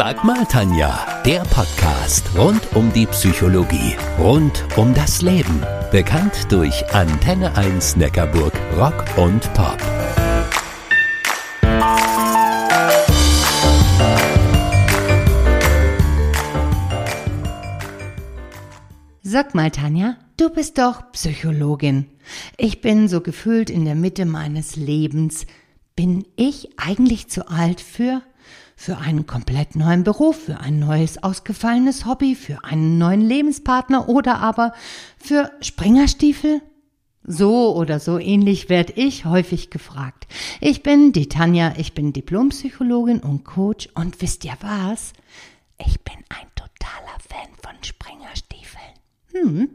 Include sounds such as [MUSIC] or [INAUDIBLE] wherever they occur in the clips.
Sag mal, Tanja, der Podcast rund um die Psychologie, rund um das Leben. Bekannt durch Antenne 1 Neckarburg Rock und Pop. Sag mal, Tanja, du bist doch Psychologin. Ich bin so gefühlt in der Mitte meines Lebens. Bin ich eigentlich zu alt für für einen komplett neuen Beruf, für ein neues ausgefallenes Hobby, für einen neuen Lebenspartner oder aber für Springerstiefel? So oder so ähnlich werde ich häufig gefragt. Ich bin die Tanja, ich bin Diplompsychologin und Coach und wisst ihr was? Ich bin ein totaler Fan von Springerstiefeln. Hm,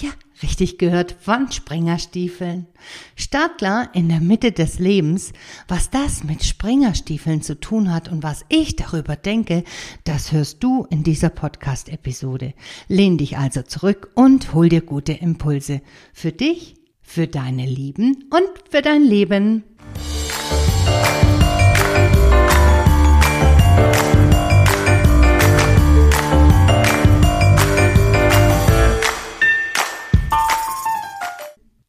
ja, richtig gehört, Wandspringerstiefeln. Startklar in der Mitte des Lebens, was das mit Springerstiefeln zu tun hat und was ich darüber denke, das hörst du in dieser Podcast-Episode. Lehn dich also zurück und hol dir gute Impulse. Für dich, für deine Lieben und für dein Leben.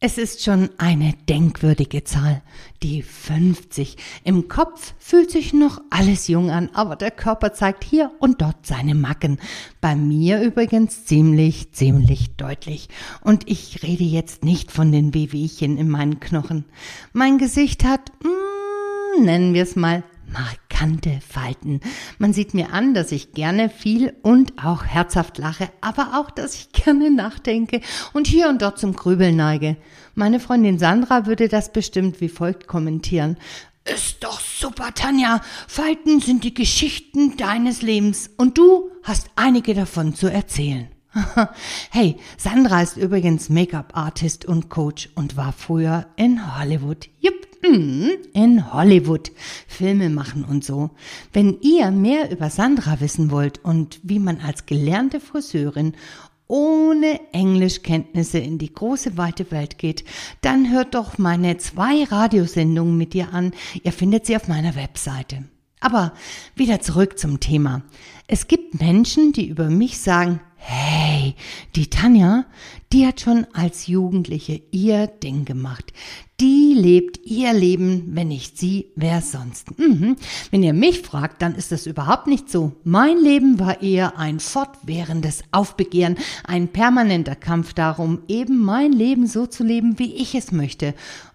Es ist schon eine denkwürdige Zahl, die 50. Im Kopf fühlt sich noch alles jung an, aber der Körper zeigt hier und dort seine Macken. Bei mir übrigens ziemlich, ziemlich deutlich. Und ich rede jetzt nicht von den Wehwehchen in meinen Knochen. Mein Gesicht hat, mm, nennen wir es mal, markante Falten. Man sieht mir an, dass ich gerne viel und auch herzhaft lache, aber auch, dass ich [LAUGHS] gerne nachdenke und hier und dort zum Grübeln neige. Meine Freundin Sandra würde das bestimmt wie folgt kommentieren. Ist doch super, Tanja. Falten sind die Geschichten deines Lebens und du hast einige davon zu erzählen. [LAUGHS] hey, Sandra ist übrigens Make-up-Artist und Coach und war früher in Hollywood. Jupp. Mhm, in Hollywood Filme machen und so. Wenn ihr mehr über Sandra wissen wollt und wie man als gelernte Friseurin ohne Englischkenntnisse in die große weite Welt geht, dann hört doch meine zwei Radiosendungen mit ihr an. Ihr findet sie auf meiner Webseite. Aber wieder zurück zum Thema. Es gibt Menschen, die über mich sagen, hey, die Tanja, die hat schon als Jugendliche ihr Ding gemacht. Die lebt ihr Leben, wenn nicht sie, wer sonst. Mhm. Wenn ihr mich fragt, dann ist das überhaupt nicht so. Mein Leben war eher ein fortwährendes Aufbegehren, ein permanenter Kampf darum, eben mein Leben so zu leben, wie ich es möchte.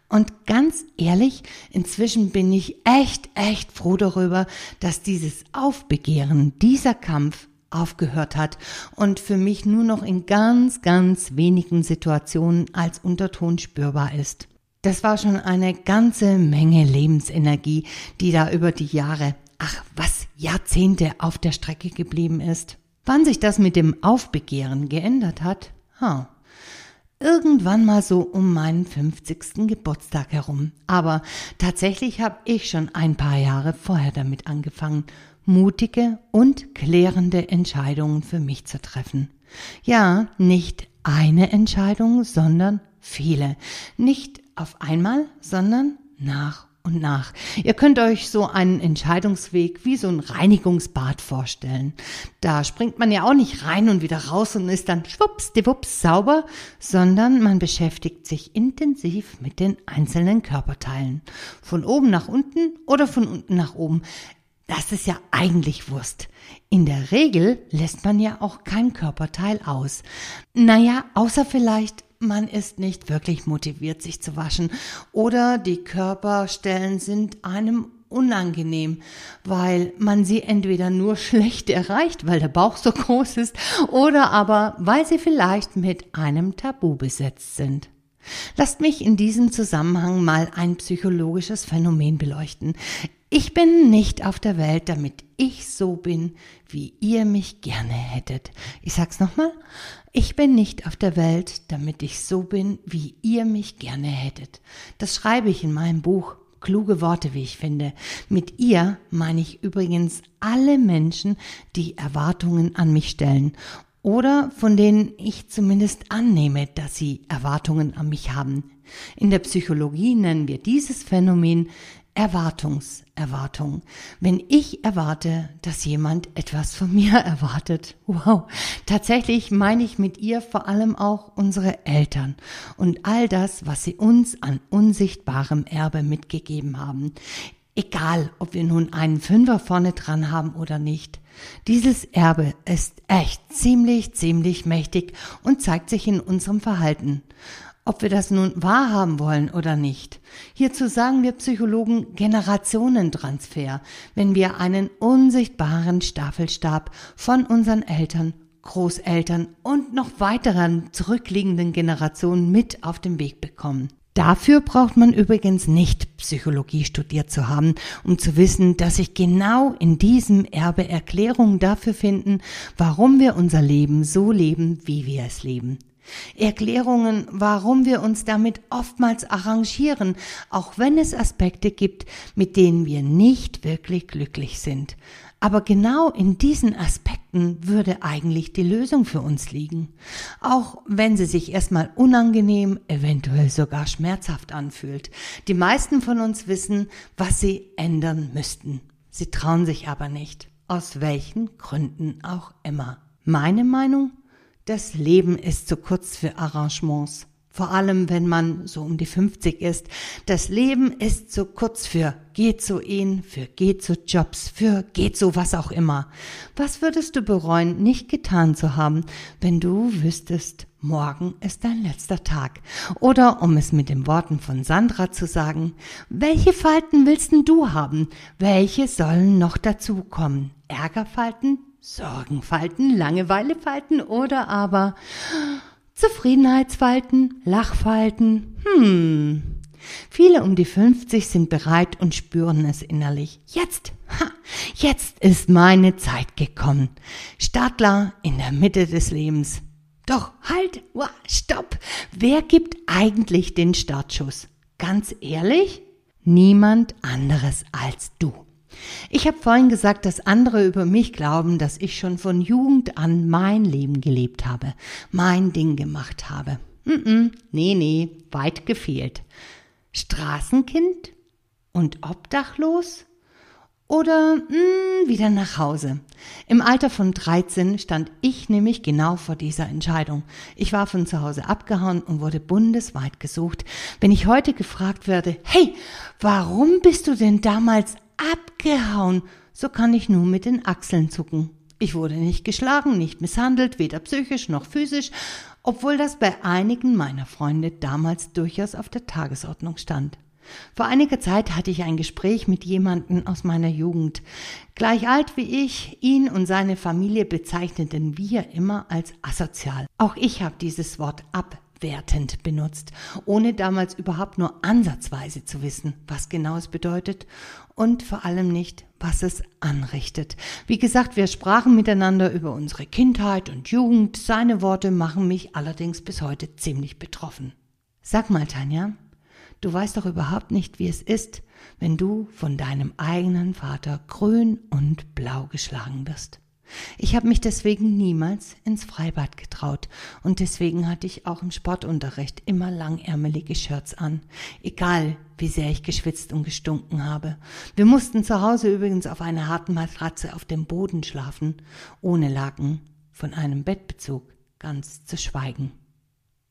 Und ganz ehrlich, inzwischen bin ich echt, echt froh darüber, dass dieses Aufbegehren, dieser Kampf aufgehört hat und für mich nur noch in ganz, ganz wenigen Situationen als Unterton spürbar ist. Das war schon eine ganze Menge Lebensenergie, die da über die Jahre, ach was, Jahrzehnte auf der Strecke geblieben ist. Wann sich das mit dem Aufbegehren geändert hat? Ha, irgendwann mal so um meinen 50. Geburtstag herum. Aber tatsächlich habe ich schon ein paar Jahre vorher damit angefangen, mutige und klärende Entscheidungen für mich zu treffen. Ja, nicht eine Entscheidung, sondern viele. Nicht auf einmal, sondern nach und nach. Ihr könnt euch so einen Entscheidungsweg wie so ein Reinigungsbad vorstellen. Da springt man ja auch nicht rein und wieder raus und ist dann schwuppsdiwupps sauber, sondern man beschäftigt sich intensiv mit den einzelnen Körperteilen. Von oben nach unten oder von unten nach oben. Das ist ja eigentlich Wurst. In der Regel lässt man ja auch kein Körperteil aus. Naja, außer vielleicht man ist nicht wirklich motiviert, sich zu waschen oder die Körperstellen sind einem unangenehm, weil man sie entweder nur [LAUGHS] schlecht erreicht, weil der Bauch so groß ist, oder aber weil sie vielleicht mit einem Tabu besetzt sind. Lasst mich in diesem Zusammenhang mal ein psychologisches Phänomen beleuchten. Ich bin nicht auf der Welt, damit ich so bin, wie ihr mich gerne hättet. Ich sag's nochmal. Ich bin nicht auf der Welt, damit ich so bin, wie ihr mich gerne hättet. Das schreibe ich in meinem Buch. Kluge Worte, wie ich finde. Mit ihr meine ich übrigens alle Menschen, die Erwartungen an mich stellen oder von denen ich zumindest annehme, dass sie Erwartungen an mich haben. In der Psychologie nennen wir dieses Phänomen Erwartungserwartung. Wenn ich erwarte, dass jemand etwas von mir [LAUGHS] erwartet. Wow. Tatsächlich meine ich mit ihr vor allem auch unsere Eltern und all das, was sie uns an unsichtbarem Erbe mitgegeben haben. Egal, ob wir nun einen Fünfer vorne dran haben oder nicht. Dieses Erbe ist echt ziemlich, ziemlich mächtig und zeigt sich in unserem Verhalten ob wir das nun wahrhaben wollen oder nicht. Hierzu sagen wir Psychologen Generationentransfer, wenn wir einen unsichtbaren Staffelstab von unseren Eltern, Großeltern und noch weiteren zurückliegenden Generationen mit auf den Weg bekommen. Dafür braucht man übrigens nicht Psychologie studiert zu haben, um zu wissen, dass sich genau in diesem Erbe Erklärungen dafür finden, warum wir unser Leben so leben, wie wir es leben. Erklärungen, warum wir uns damit oftmals arrangieren, auch wenn es Aspekte gibt, mit denen wir nicht wirklich glücklich sind. Aber genau in diesen Aspekten würde eigentlich die Lösung für uns liegen. Auch wenn sie sich erstmal unangenehm, eventuell sogar schmerzhaft anfühlt. Die meisten von uns wissen, was sie ändern müssten. Sie trauen sich aber nicht. Aus welchen Gründen auch immer. Meine Meinung? Das Leben ist zu kurz für Arrangements. Vor allem, wenn man so um die 50 ist. Das Leben ist zu kurz für geht so ihn, für geht so Jobs, für geht so was auch immer. Was würdest du bereuen, nicht getan zu haben, wenn du wüsstest, morgen ist dein letzter Tag? Oder um es mit den Worten von Sandra zu sagen, welche Falten willst denn du haben? Welche sollen noch dazukommen? Ärgerfalten? Sorgenfalten, Langeweilefalten oder aber Zufriedenheitsfalten, Lachfalten. Hm. Viele um die 50 sind bereit und spüren es innerlich. Jetzt, ha, jetzt ist meine Zeit gekommen. Startler in der Mitte des Lebens. Doch halt, wow, stopp. Wer gibt eigentlich den Startschuss? Ganz ehrlich? Niemand anderes als du. Ich habe vorhin gesagt, dass andere über mich glauben, dass ich schon von Jugend an mein Leben gelebt habe, mein Ding gemacht habe. Mm -mm, nee, nee, weit gefehlt. Straßenkind und obdachlos? Oder mh, hm, wieder nach Hause. Im Alter von 13 stand ich nämlich genau vor dieser Entscheidung. Ich war von zu Hause abgehauen und wurde bundesweit gesucht. Wenn ich heute gefragt werde, hey, warum bist du denn damals abgehauen. So kann ich nur mit den Achseln zucken. Ich wurde nicht geschlagen, nicht misshandelt, weder psychisch noch physisch, obwohl das bei einigen meiner Freunde damals durchaus auf der Tagesordnung stand. Vor einiger Zeit hatte ich ein Gespräch mit jemandem aus meiner Jugend. Gleich alt wie ich, ihn und seine Familie bezeichneten wir immer als asozial. Auch ich habe dieses Wort ab wertend benutzt, ohne damals überhaupt nur ansatzweise zu wissen, was genau es bedeutet und vor allem nicht, was es anrichtet. Wie gesagt, wir sprachen miteinander über unsere Kindheit und Jugend. Seine Worte machen mich allerdings bis heute ziemlich betroffen. Sag mal, Tanja, du weißt doch überhaupt nicht, wie es ist, wenn du von deinem eigenen Vater grün und blau geschlagen wirst. Ich habe mich deswegen niemals ins Freibad getraut und deswegen hatte ich auch im Sportunterricht immer langärmelige Shirts an, egal wie sehr ich geschwitzt und gestunken habe. Wir mussten zu Hause übrigens auf einer harten Matratze auf dem Boden schlafen, ohne Laken, von einem Bettbezug ganz zu schweigen.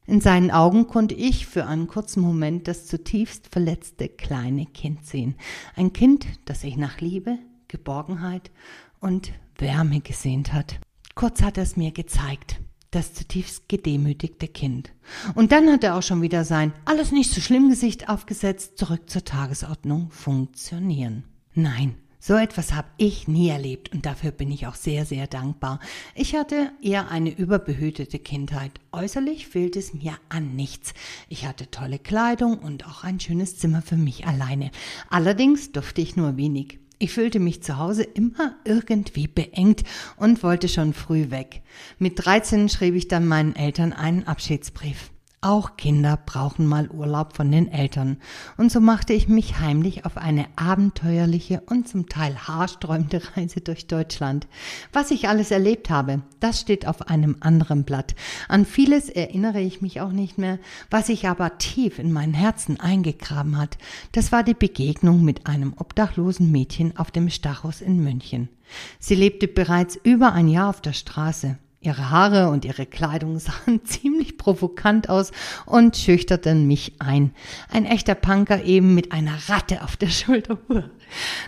In seinen Augen konnte ich für einen kurzen Moment das zutiefst verletzte kleine Kind sehen. Ein Kind, das sich nach Liebe, Geborgenheit und Wärme gesehnt hat. Kurz hat er es mir gezeigt, das zutiefst gedemütigte Kind. Und dann hat er auch schon wieder sein alles nicht so schlimm Gesicht aufgesetzt, zurück zur Tagesordnung funktionieren. Nein, so etwas habe ich nie erlebt und dafür bin ich auch sehr, sehr dankbar. Ich hatte eher eine überbehütete Kindheit. Äußerlich fehlt es mir an nichts. Ich hatte tolle Kleidung und auch ein schönes Zimmer für mich alleine. Allerdings durfte ich nur wenig. Ich fühlte mich zu Hause immer irgendwie beengt und wollte schon früh weg. Mit 13 schrieb ich dann meinen Eltern einen Abschiedsbrief. Auch Kinder brauchen mal Urlaub von den Eltern. Und so machte ich mich heimlich auf eine abenteuerliche und zum Teil haarsträubende Reise durch Deutschland. Was ich alles erlebt habe, das steht auf einem anderen Blatt. An vieles erinnere ich mich auch nicht mehr. Was sich aber tief in mein Herzen eingegraben hat, das war die Begegnung mit einem obdachlosen Mädchen auf dem Stachus in München. Sie lebte bereits über ein Jahr auf der Straße. Ihre Haare und ihre Kleidung [LAUGHS] sahen ziemlich provokant aus und schüchterten mich ein. Ein echter Punker eben mit einer Ratte auf der [LAUGHS] Schulter.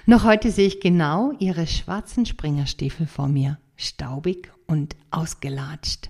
Noch heute sehe ich genau ihre schwarzen Springerstiefel vor mir, staubig und ausgelatscht.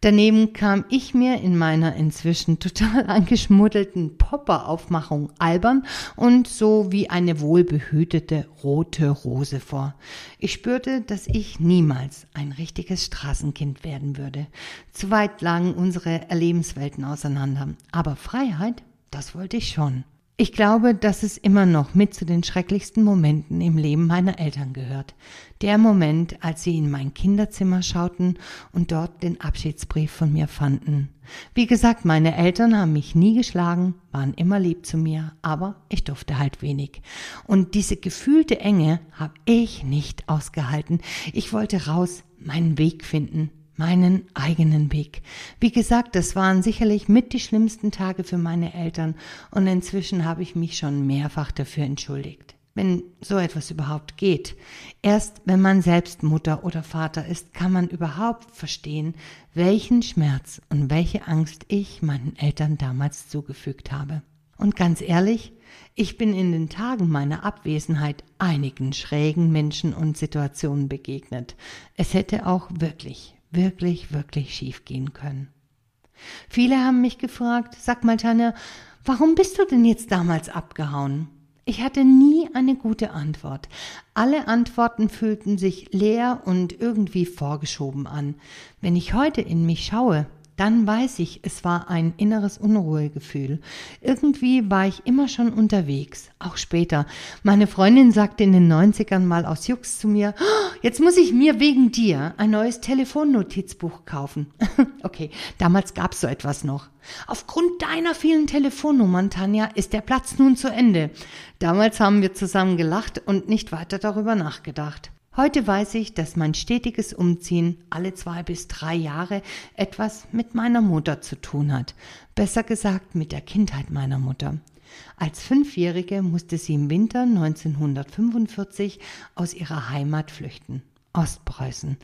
Daneben kam ich mir in meiner inzwischen total [LAUGHS] angeschmuddelten Popper-Aufmachung albern und so wie eine wohlbehütete rote Rose vor. Ich spürte, dass ich niemals ein richtiges Straßenkind werden würde. Zu weit lagen unsere Erlebenswelten auseinander. Aber Freiheit, das wollte ich schon. Ich glaube, dass es immer noch mit zu den schrecklichsten Momenten im Leben meiner Eltern gehört. Der Moment, als sie in mein Kinderzimmer schauten und dort den Abschiedsbrief von mir fanden. Wie gesagt, meine Eltern haben mich nie geschlagen, waren immer lieb zu mir, aber ich durfte halt wenig. Und diese gefühlte Enge habe ich nicht ausgehalten. Ich wollte raus, meinen Weg finden, meinen eigenen Weg. Wie gesagt, das waren sicherlich mit die schlimmsten Tage für meine Eltern und inzwischen habe ich mich schon mehrfach dafür entschuldigt. Wenn so etwas überhaupt geht. Erst wenn man selbst Mutter oder Vater ist, kann man überhaupt verstehen, welchen Schmerz und welche Angst ich meinen Eltern damals zugefügt habe. Und ganz ehrlich, ich bin in den Tagen meiner Abwesenheit einigen schrägen Menschen und Situationen begegnet. Es hätte auch wirklich wirklich, wirklich schief gehen können. Viele haben mich gefragt, sag mal Tanja, warum bist du denn jetzt damals abgehauen? Ich hatte nie eine gute Antwort. Alle Antworten fühlten sich leer und irgendwie vorgeschoben an. Wenn ich heute in mich schaue, dann weiß ich, es war ein inneres Unruhegefühl. Irgendwie war ich immer schon unterwegs, auch später. Meine Freundin sagte in den 90ern mal aus Jux zu mir, oh, jetzt muss ich mir wegen dir ein neues Telefonnotizbuch kaufen. [LAUGHS] okay, damals gab's so etwas noch. Aufgrund deiner vielen Telefonnummern, Tanja, ist der Platz nun zu Ende. Damals haben wir zusammen gelacht und nicht weiter darüber nachgedacht. Heute weiß ich, dass mein stetiges Umziehen alle zwei bis drei Jahre etwas mit meiner Mutter zu tun hat. Besser gesagt mit der Kindheit meiner Mutter. Als Fünfjährige musste sie im Winter 1945 aus ihrer Heimat flüchten. Ostpreußen.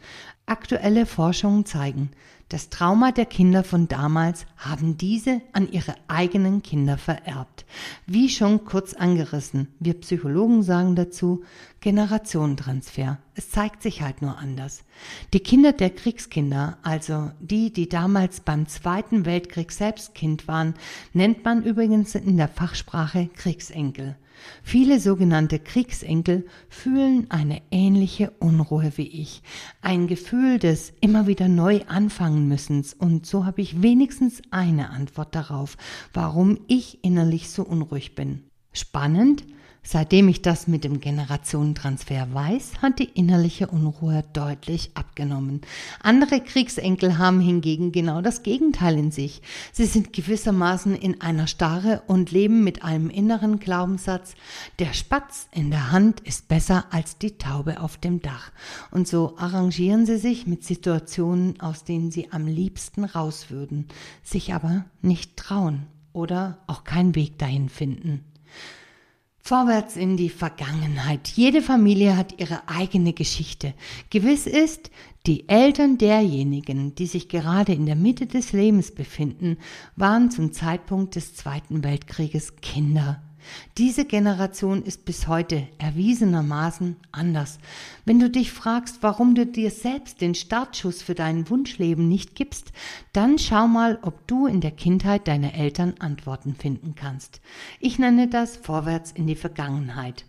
Aktuelle Forschungen zeigen, das Trauma der Kinder von damals haben diese an ihre eigenen Kinder vererbt. Wie schon kurz angerissen, wir Psychologen sagen dazu Generationentransfer. Es zeigt sich halt nur anders. Die Kinder der Kriegskinder, also die, die damals beim Zweiten Weltkrieg selbst Kind waren, nennt man übrigens in der Fachsprache Kriegsenkel. Viele sogenannte Kriegsenkel fühlen eine ähnliche Unruhe wie ich, ein Gefühl des immer wieder neu anfangen müssens, und so habe ich wenigstens eine Antwort darauf, warum ich innerlich so unruhig bin. Spannend, Seitdem ich das mit dem Generationentransfer weiß, hat die innerliche Unruhe deutlich abgenommen. Andere Kriegsenkel haben hingegen genau das Gegenteil in sich. Sie sind gewissermaßen in einer Starre und leben mit einem inneren Glaubenssatz, der Spatz in der Hand ist besser als die Taube auf dem Dach. Und so arrangieren sie sich mit Situationen, aus denen sie am liebsten raus würden, sich aber nicht trauen oder auch keinen Weg dahin finden. Vorwärts in die Vergangenheit. Jede Familie hat ihre eigene Geschichte. Gewiss ist, die Eltern derjenigen, die sich gerade in der Mitte des Lebens befinden, waren zum Zeitpunkt des Zweiten Weltkrieges Kinder. Diese Generation ist bis heute erwiesenermaßen anders. Wenn du dich fragst, warum du dir selbst den Startschuss für dein Wunschleben nicht gibst, dann schau mal, ob du in der Kindheit deiner Eltern Antworten finden kannst. Ich nenne das Vorwärts in die Vergangenheit.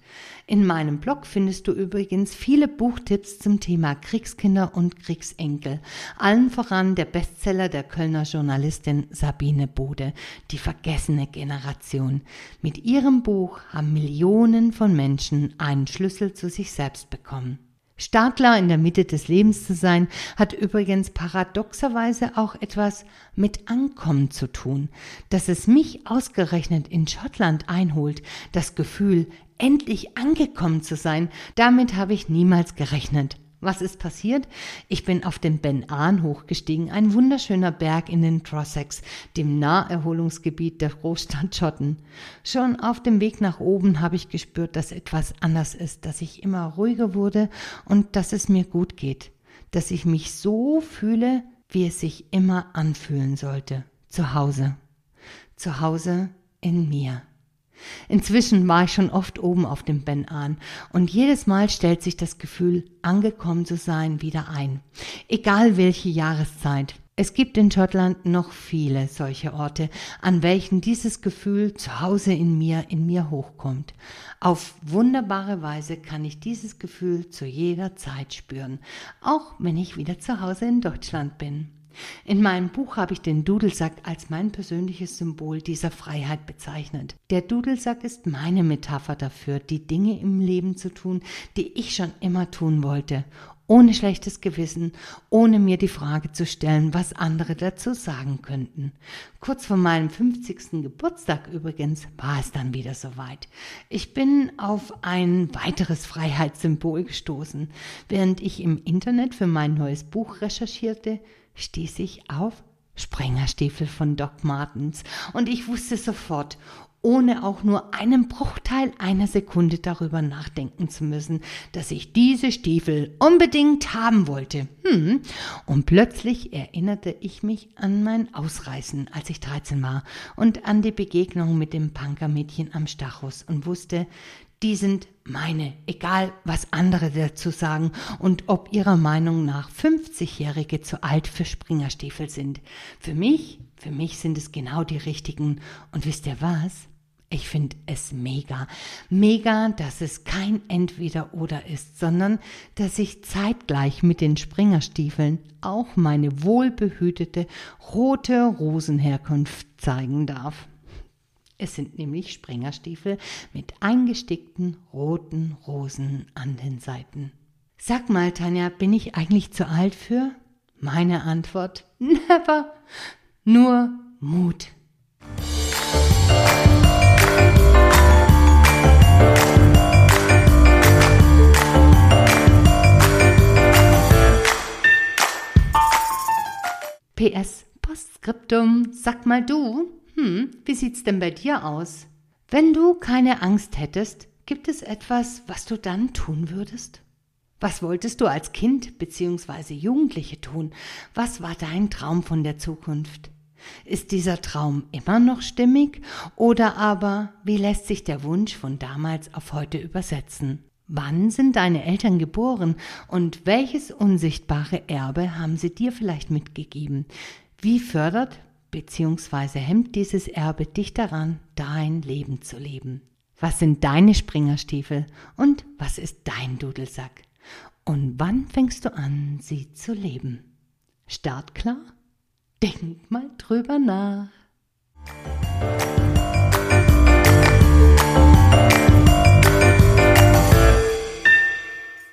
In meinem Blog findest du übrigens viele Buchtipps zum Thema Kriegskinder und Kriegsenkel. Allen voran der Bestseller der Kölner Journalistin Sabine Bode, Die vergessene Generation. Mit ihrem Buch haben Millionen von Menschen einen Schlüssel zu sich selbst bekommen. Startler in der Mitte des Lebens zu sein, hat übrigens paradoxerweise auch etwas mit Ankommen zu tun. Dass es mich ausgerechnet in Schottland einholt, das Gefühl, endlich angekommen zu sein, damit habe ich niemals gerechnet. Was ist passiert? Ich bin auf den Ben Ahn hochgestiegen, ein wunderschöner Berg in den Trossachs, dem Naherholungsgebiet der Großstadt Schotten. Schon auf dem Weg nach oben habe ich gespürt, dass etwas anders ist, dass ich immer ruhiger wurde und dass es mir gut geht, dass ich mich so fühle, wie es sich immer anfühlen sollte. Zu Hause. Zu Hause in mir. Inzwischen war ich schon oft oben auf dem Ben an und jedes Mal stellt sich das Gefühl, angekommen zu sein, wieder ein. Egal welche Jahreszeit. Es gibt in Schottland noch viele solche Orte, an welchen dieses Gefühl zu Hause in mir, in mir hochkommt. Auf wunderbare Weise kann ich dieses Gefühl zu jeder Zeit spüren, auch wenn ich wieder zu Hause in Deutschland bin. In meinem Buch habe ich den Dudelsack als mein persönliches Symbol dieser Freiheit bezeichnet. Der Dudelsack ist meine Metapher dafür, die Dinge im Leben zu tun, die ich schon immer tun wollte, ohne schlechtes Gewissen, ohne mir die Frage zu stellen, was andere dazu sagen könnten. Kurz vor meinem 50. Geburtstag übrigens war es dann wieder soweit. Ich bin auf ein weiteres Freiheitssymbol gestoßen. Während ich im Internet für mein neues Buch recherchierte, stieß ich auf Sprengerstiefel von Doc Martens und ich wusste sofort, ohne auch nur einen Bruchteil einer Sekunde darüber nachdenken zu müssen, dass ich diese Stiefel unbedingt haben wollte. Hm. Und plötzlich erinnerte ich mich an mein Ausreißen, als ich 13 war, und an die Begegnung mit dem Punkermädchen am Stachus und wusste, die sind meine, egal was andere dazu sagen und ob ihrer Meinung nach 50-Jährige zu alt für Springerstiefel sind. Für mich, für mich sind es genau die richtigen. Und wisst ihr was? Ich finde es mega. Mega, dass es kein Entweder-Oder ist, sondern dass ich zeitgleich mit den Springerstiefeln auch meine wohlbehütete rote Rosenherkunft zeigen darf. Es sind nämlich Springerstiefel mit eingestickten roten Rosen an den Seiten. Sag mal, Tanja, bin ich eigentlich zu alt für? Meine Antwort, [LAUGHS] never, nur Mut. PS Postskriptum, sag mal du, hm, wie sieht's denn bei dir aus? Wenn du keine Angst hättest, gibt es etwas, was du dann tun würdest? Was wolltest du als Kind bzw. Jugendliche tun? Was war dein Traum von der Zukunft? Ist dieser Traum immer noch stimmig oder aber wie lässt sich der Wunsch von damals auf heute übersetzen? Wann sind deine Eltern geboren und welches unsichtbare Erbe haben sie dir vielleicht mitgegeben? Wie fördert bzw. hemmt dieses Erbe dich daran, dein Leben zu leben? Was sind deine Springerstiefel und was ist dein Dudelsack? Und wann fängst du an, sie zu leben? Startklar? Denk mal drüber nach.